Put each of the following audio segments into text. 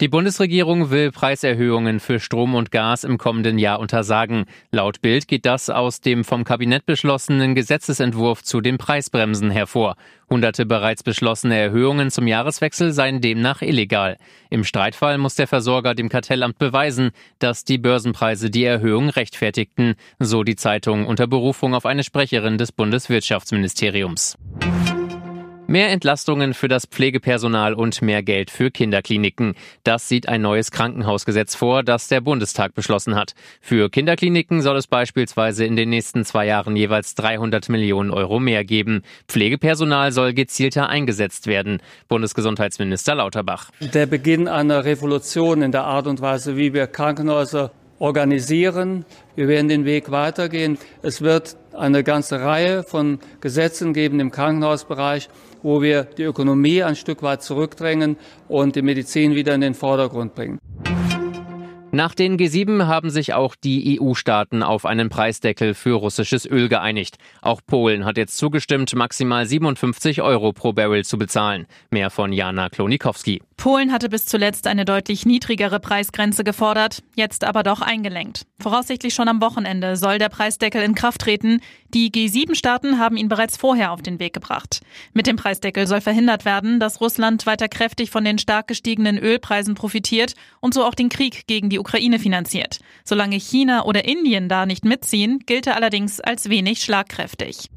Die Bundesregierung will Preiserhöhungen für Strom und Gas im kommenden Jahr untersagen. Laut Bild geht das aus dem vom Kabinett beschlossenen Gesetzesentwurf zu den Preisbremsen hervor. Hunderte bereits beschlossene Erhöhungen zum Jahreswechsel seien demnach illegal. Im Streitfall muss der Versorger dem Kartellamt beweisen, dass die Börsenpreise die Erhöhung rechtfertigten, so die Zeitung unter Berufung auf eine Sprecherin des Bundeswirtschaftsministeriums. Mehr Entlastungen für das Pflegepersonal und mehr Geld für Kinderkliniken. Das sieht ein neues Krankenhausgesetz vor, das der Bundestag beschlossen hat. Für Kinderkliniken soll es beispielsweise in den nächsten zwei Jahren jeweils 300 Millionen Euro mehr geben. Pflegepersonal soll gezielter eingesetzt werden. Bundesgesundheitsminister Lauterbach. Der Beginn einer Revolution in der Art und Weise, wie wir Krankenhäuser organisieren. Wir werden den Weg weitergehen. Es wird eine ganze Reihe von Gesetzen geben im Krankenhausbereich, wo wir die Ökonomie ein Stück weit zurückdrängen und die Medizin wieder in den Vordergrund bringen. Nach den G7 haben sich auch die EU-Staaten auf einen Preisdeckel für russisches Öl geeinigt. Auch Polen hat jetzt zugestimmt, maximal 57 Euro pro Barrel zu bezahlen. Mehr von Jana Klonikowski. Polen hatte bis zuletzt eine deutlich niedrigere Preisgrenze gefordert, jetzt aber doch eingelenkt. Voraussichtlich schon am Wochenende soll der Preisdeckel in Kraft treten. Die G7-Staaten haben ihn bereits vorher auf den Weg gebracht. Mit dem Preisdeckel soll verhindert werden, dass Russland weiter kräftig von den stark gestiegenen Ölpreisen profitiert und so auch den Krieg gegen die Ukraine finanziert. Solange China oder Indien da nicht mitziehen, gilt er allerdings als wenig schlagkräftig.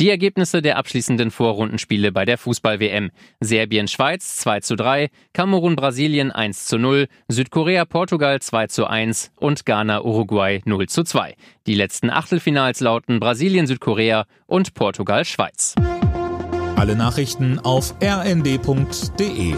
Die Ergebnisse der abschließenden Vorrundenspiele bei der Fußball-WM. Serbien-Schweiz 2 zu 3, Kamerun-Brasilien 1 zu 0, Südkorea-Portugal 2 zu 1 und Ghana-Uruguay 0 zu 2. Die letzten Achtelfinals lauten Brasilien-Südkorea und Portugal-Schweiz. Alle Nachrichten auf rnd.de